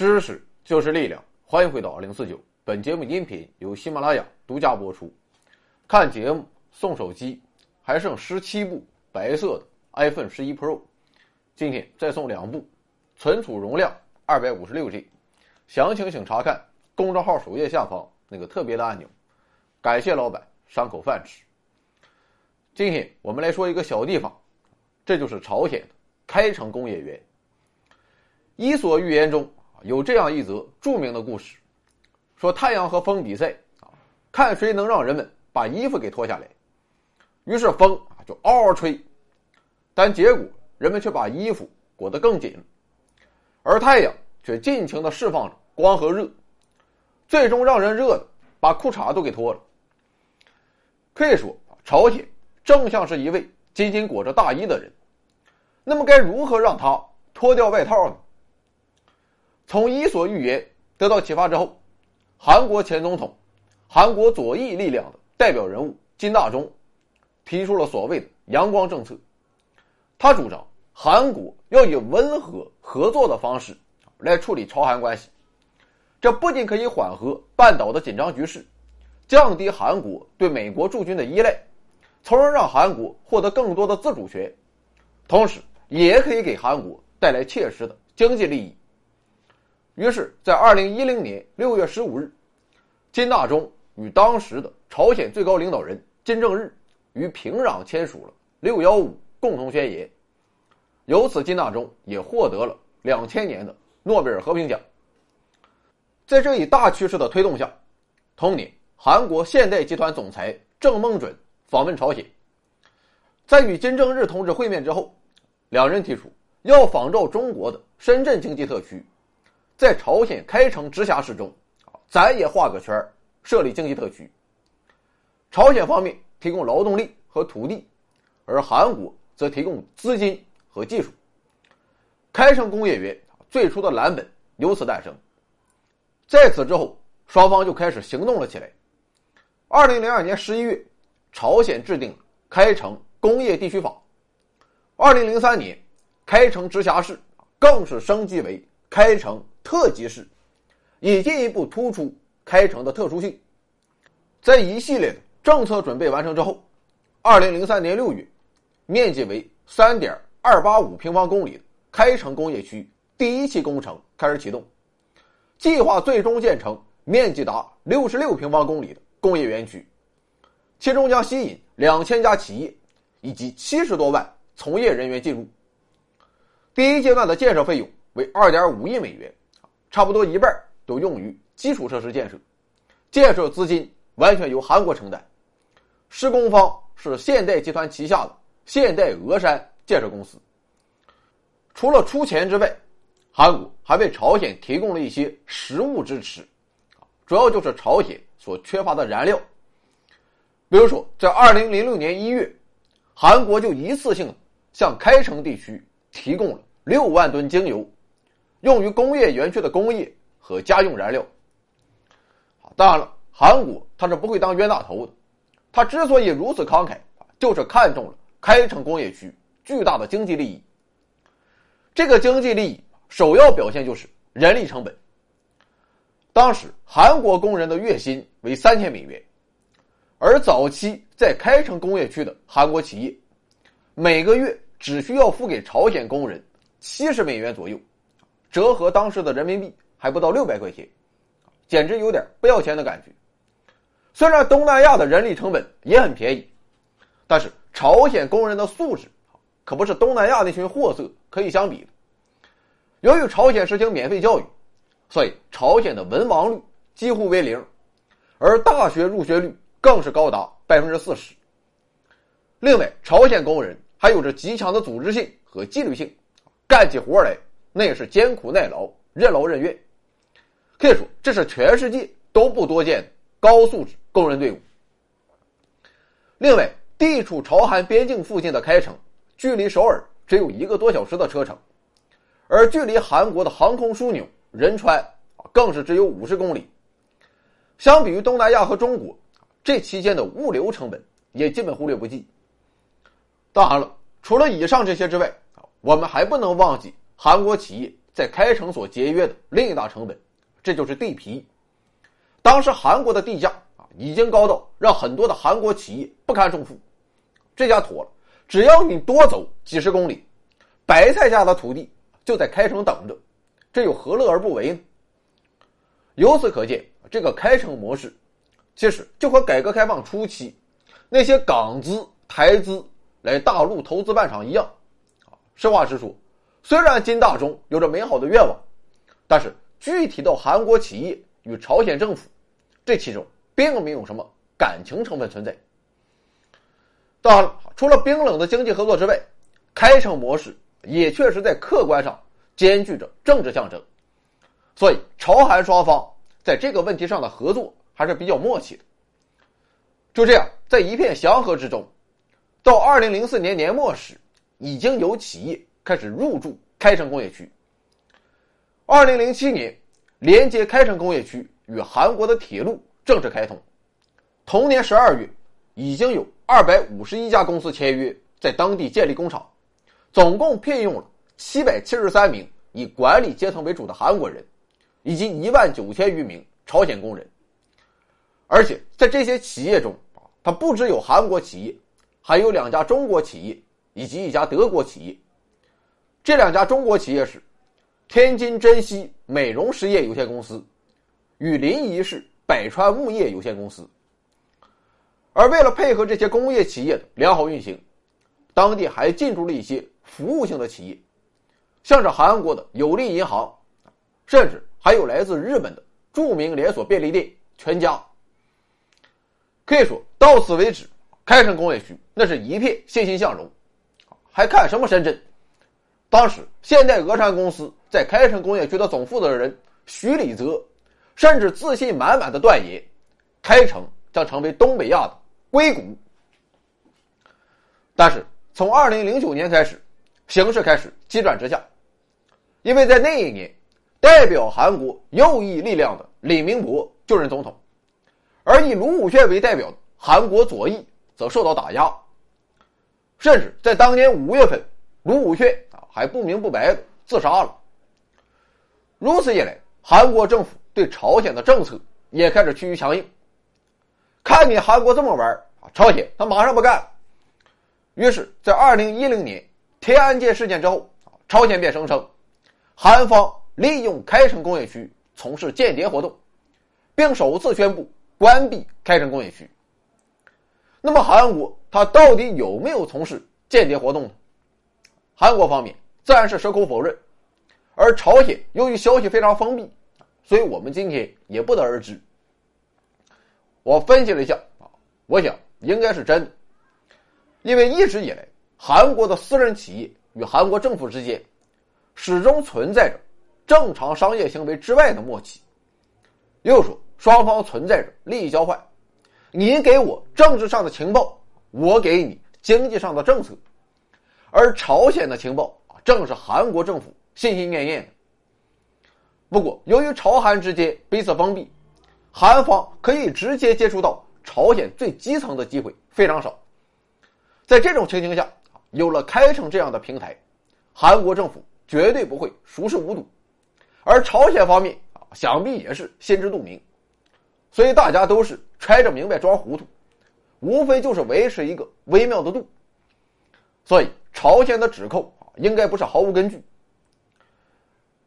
知识就是力量，欢迎回到二零四九。本节目音频由喜马拉雅独家播出。看节目送手机，还剩十七部白色的 iPhone 十一 Pro，今天再送两部，存储容量二百五十六 G。详情请查看公众号首页下方那个特别的按钮。感谢老板赏口饭吃。今天我们来说一个小地方，这就是朝鲜开城工业园。《伊索寓言》中有这样一则著名的故事，说太阳和风比赛啊，看谁能让人们把衣服给脱下来。于是风啊就嗷嗷吹，但结果人们却把衣服裹得更紧，而太阳却尽情的释放着光和热，最终让人热的把裤衩都给脱了。可以说，朝鲜正像是一位紧紧裹着大衣的人，那么该如何让他脱掉外套呢？从《伊索寓言》得到启发之后，韩国前总统、韩国左翼力量的代表人物金大中提出了所谓的“阳光政策”。他主张韩国要以温和合作的方式来处理朝韩关系，这不仅可以缓和半岛的紧张局势，降低韩国对美国驻军的依赖，从而让韩国获得更多的自主权，同时也可以给韩国带来切实的经济利益。于是，在二零一零年六月十五日，金大中与当时的朝鲜最高领导人金正日与平壤签署了“六幺五”共同宣言。由此，金大中也获得了两千年的诺贝尔和平奖。在这一大趋势的推动下，同年，韩国现代集团总裁郑孟准访问朝鲜。在与金正日同志会面之后，两人提出要仿照中国的深圳经济特区。在朝鲜开城直辖市中，咱也画个圈设立经济特区。朝鲜方面提供劳动力和土地，而韩国则提供资金和技术。开城工业园最初的蓝本由此诞生。在此之后，双方就开始行动了起来。二零零二年十一月，朝鲜制定《开城工业地区法》。二零零三年，开城直辖市更是升级为开城。特级市，以进一步突出开城的特殊性。在一系列的政策准备完成之后，二零零三年六月，面积为三点二八五平方公里的开城工业区第一期工程开始启动，计划最终建成面积达六十六平方公里的工业园区，其中将吸引两千家企业以及七十多万从业人员进入。第一阶段的建设费用为二点五亿美元。差不多一半都用于基础设施建设，建设资金完全由韩国承担，施工方是现代集团旗下的现代峨山建设公司。除了出钱之外，韩国还为朝鲜提供了一些实物支持，主要就是朝鲜所缺乏的燃料。比如说，在二零零六年一月，韩国就一次性向开城地区提供了六万吨精油。用于工业园区的工业和家用燃料。当然了，韩国他是不会当冤大头的，他之所以如此慷慨，就是看中了开城工业区巨大的经济利益。这个经济利益首要表现就是人力成本。当时韩国工人的月薪为三千美元，而早期在开城工业区的韩国企业，每个月只需要付给朝鲜工人七十美元左右。折合当时的人民币还不到六百块钱，简直有点不要钱的感觉。虽然东南亚的人力成本也很便宜，但是朝鲜工人的素质可不是东南亚那群货色可以相比的。由于朝鲜实行免费教育，所以朝鲜的文盲率几乎为零，而大学入学率更是高达百分之四十。另外，朝鲜工人还有着极强的组织性和纪律性，干起活来。那也是艰苦耐劳、任劳任怨，可以说这是全世界都不多见的高素质工人队伍。另外，地处朝韩边境附近的开城，距离首尔只有一个多小时的车程，而距离韩国的航空枢纽仁川更是只有五十公里。相比于东南亚和中国，这期间的物流成本也基本忽略不计。当然了，除了以上这些之外，我们还不能忘记。韩国企业在开城所节约的另一大成本，这就是地皮。当时韩国的地价啊，已经高到让很多的韩国企业不堪重负。这下妥了，只要你多走几十公里，白菜价的土地就在开城等着，这又何乐而不为呢？由此可见，这个开城模式，其实就和改革开放初期那些港资、台资来大陆投资办厂一样。啊，实话实说，虽然金大中有着美好的愿望，但是具体到韩国企业与朝鲜政府，这其中并没有什么感情成分存在。当然了，除了冰冷的经济合作之外，开城模式也确实在客观上兼具着政治象征，所以朝韩双方在这个问题上的合作还是比较默契的。就这样，在一片祥和之中，到二零零四年年末时，已经有企业开始入驻开城工业区。二零零七年，连接开城工业区与韩国的铁路正式开通，同年十二月，已经有。二百五十一家公司签约在当地建立工厂，总共聘用了七百七十三名以管理阶层为主的韩国人，以及一万九千余名朝鲜工人。而且在这些企业中，它不只有韩国企业，还有两家中国企业以及一家德国企业。这两家中国企业是天津珍稀美容实业有限公司与临沂市百川木业有限公司。而为了配合这些工业企业的良好运行，当地还进驻了一些服务性的企业，像是韩国的有利银行，甚至还有来自日本的著名连锁便利店全家。可以说到此为止，开城工业区那是一片欣欣向荣，还看什么深圳？当时现代俄山公司在开城工业区的总负责人徐礼泽，甚至自信满满的断言，开城将成为东北亚的。硅谷，但是从二零零九年开始，形势开始急转直下，因为在那一年，代表韩国右翼力量的李明博就任总统，而以卢武铉为代表的韩国左翼则受到打压，甚至在当年五月份，卢武铉还不明不白的自杀了。如此一来，韩国政府对朝鲜的政策也开始趋于强硬。看你韩国这么玩啊，朝鲜他马上不干了。于是，在二零一零年天安界事件之后朝鲜便声称，韩方利用开城工业区从事间谍活动，并首次宣布关闭开城工业区。那么，韩国他到底有没有从事间谍活动呢？韩国方面自然是矢口否认，而朝鲜由于消息非常封闭，所以我们今天也不得而知。我分析了一下啊，我想应该是真的，因为一直以来，韩国的私人企业与韩国政府之间始终存在着正常商业行为之外的默契。又说，双方存在着利益交换，你给我政治上的情报，我给你经济上的政策，而朝鲜的情报，正是韩国政府心心念念的。不过，由于朝韩之间彼此封闭。韩方可以直接接触到朝鲜最基层的机会非常少，在这种情形下，有了开城这样的平台，韩国政府绝对不会熟视无睹，而朝鲜方面啊，想必也是心知肚明，所以大家都是揣着明白装糊涂，无非就是维持一个微妙的度，所以朝鲜的指控，应该不是毫无根据。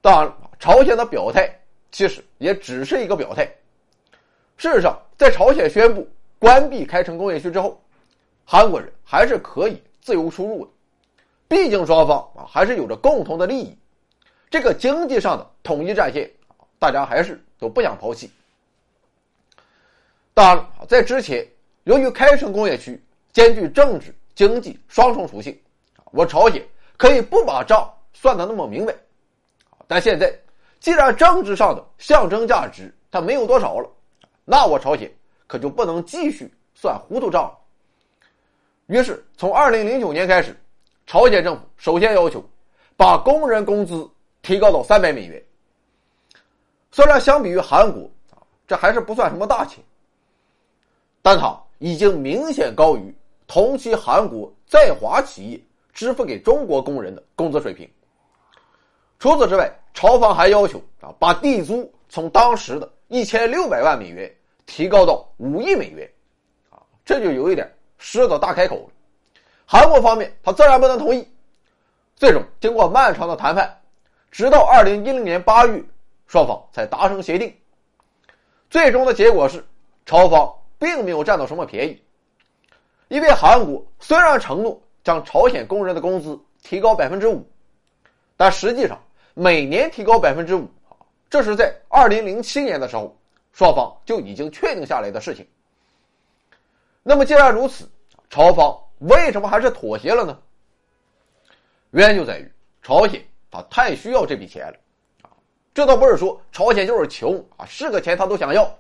当然，朝鲜的表态其实也只是一个表态。事实上，在朝鲜宣布关闭开城工业区之后，韩国人还是可以自由出入的。毕竟双方啊还是有着共同的利益，这个经济上的统一战线，大家还是都不想抛弃。当然，在之前，由于开城工业区兼具政治、经济双重属性，我朝鲜可以不把账算得那么明白。但现在，既然政治上的象征价值它没有多少了。那我朝鲜可就不能继续算糊涂账了。于是，从二零零九年开始，朝鲜政府首先要求把工人工资提高到三百美元。虽然相比于韩国啊，这还是不算什么大钱，但它已经明显高于同期韩国在华企业支付给中国工人的工资水平。除此之外，朝方还要求啊，把地租从当时的一千六百万美元提高到五亿美元，啊，这就有一点狮子大开口了。韩国方面他自然不能同意。最终，经过漫长的谈判，直到二零一零年八月，双方才达成协定。最终的结果是，朝方并没有占到什么便宜，因为韩国虽然承诺将朝鲜工人的工资提高百分之五，但实际上每年提高百分之五，这是在二零零七年的时候，双方就已经确定下来的事情。那么既然如此，朝方为什么还是妥协了呢？原因就在于朝鲜他太需要这笔钱了，啊，这倒不是说朝鲜就是穷啊，是个钱他都想要，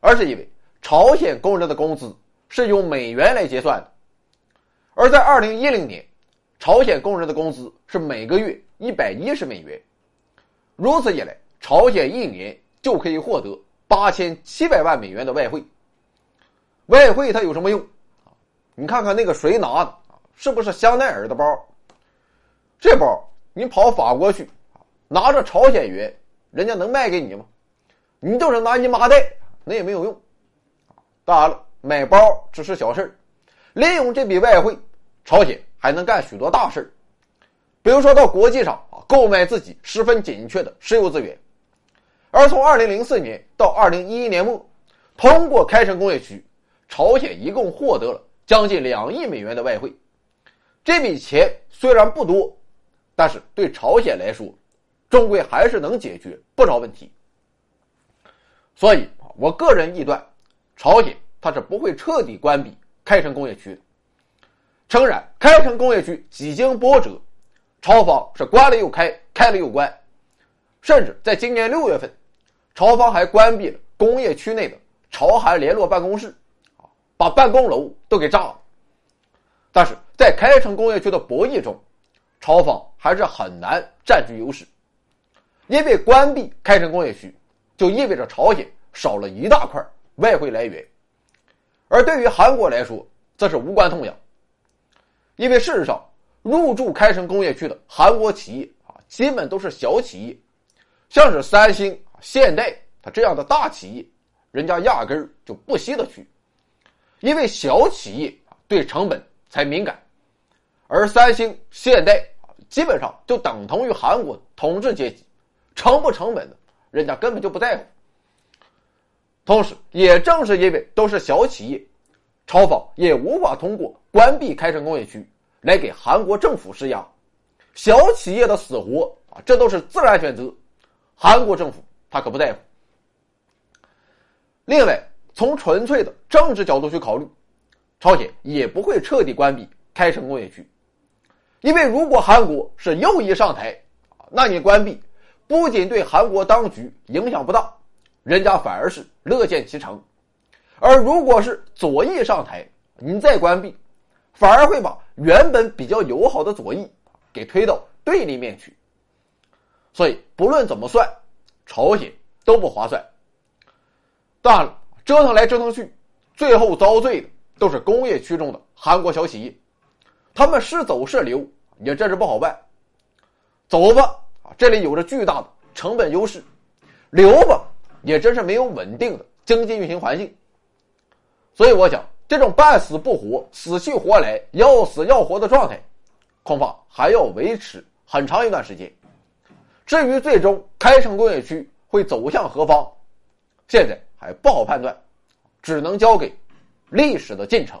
而是因为朝鲜工人的工资是用美元来结算的，而在二零一零年，朝鲜工人的工资是每个月一百一十美元，如此一来，朝鲜一年就可以获得八千七百万美元的外汇。外汇它有什么用？你看看那个谁拿的，是不是香奈儿的包？这包你跑法国去，拿着朝鲜元，人家能卖给你吗？你就是拿你麻袋，那也没有用。当然了，买包只是小事利用这笔外汇，朝鲜还能干许多大事比如说到国际上啊，购买自己十分紧缺的石油资源。而从二零零四年到二零一一年末，通过开城工业区，朝鲜一共获得了将近两亿美元的外汇。这笔钱虽然不多。但是对朝鲜来说，终归还是能解决不少问题。所以，我个人臆断，朝鲜它是不会彻底关闭开城工业区。诚然，开城工业区几经波折，朝方是关了又开，开了又关，甚至在今年六月份，朝方还关闭了工业区内的朝韩联络办公室，啊，把办公楼都给炸了。但是在开城工业区的博弈中，朝方。还是很难占据优势，因为关闭开城工业区，就意味着朝鲜少了一大块外汇来源，而对于韩国来说，则是无关痛痒，因为事实上入驻开城工业区的韩国企业啊，基本都是小企业，像是三星、现代它这样的大企业，人家压根儿就不稀得去，因为小企业对成本才敏感，而三星、现代。基本上就等同于韩国统治阶级，成不成本的，人家根本就不在乎。同时，也正是因为都是小企业，朝方也无法通过关闭开城工业区来给韩国政府施压。小企业的死活啊，这都是自然选择，韩国政府他可不在乎。另外，从纯粹的政治角度去考虑，朝鲜也不会彻底关闭开城工业区。因为如果韩国是右翼上台，那你关闭，不仅对韩国当局影响不大，人家反而是乐见其成；而如果是左翼上台，你再关闭，反而会把原本比较友好的左翼给推到对立面去。所以不论怎么算，朝鲜都不划算。当然了，折腾来折腾去，最后遭罪的都是工业区中的韩国小企业。他们是走是留，也真是不好办。走吧，啊，这里有着巨大的成本优势；留吧，也真是没有稳定的经济运行环境。所以，我想这种半死不活、死去活来、要死要活的状态，恐怕还要维持很长一段时间。至于最终开城工业区会走向何方，现在还不好判断，只能交给历史的进程。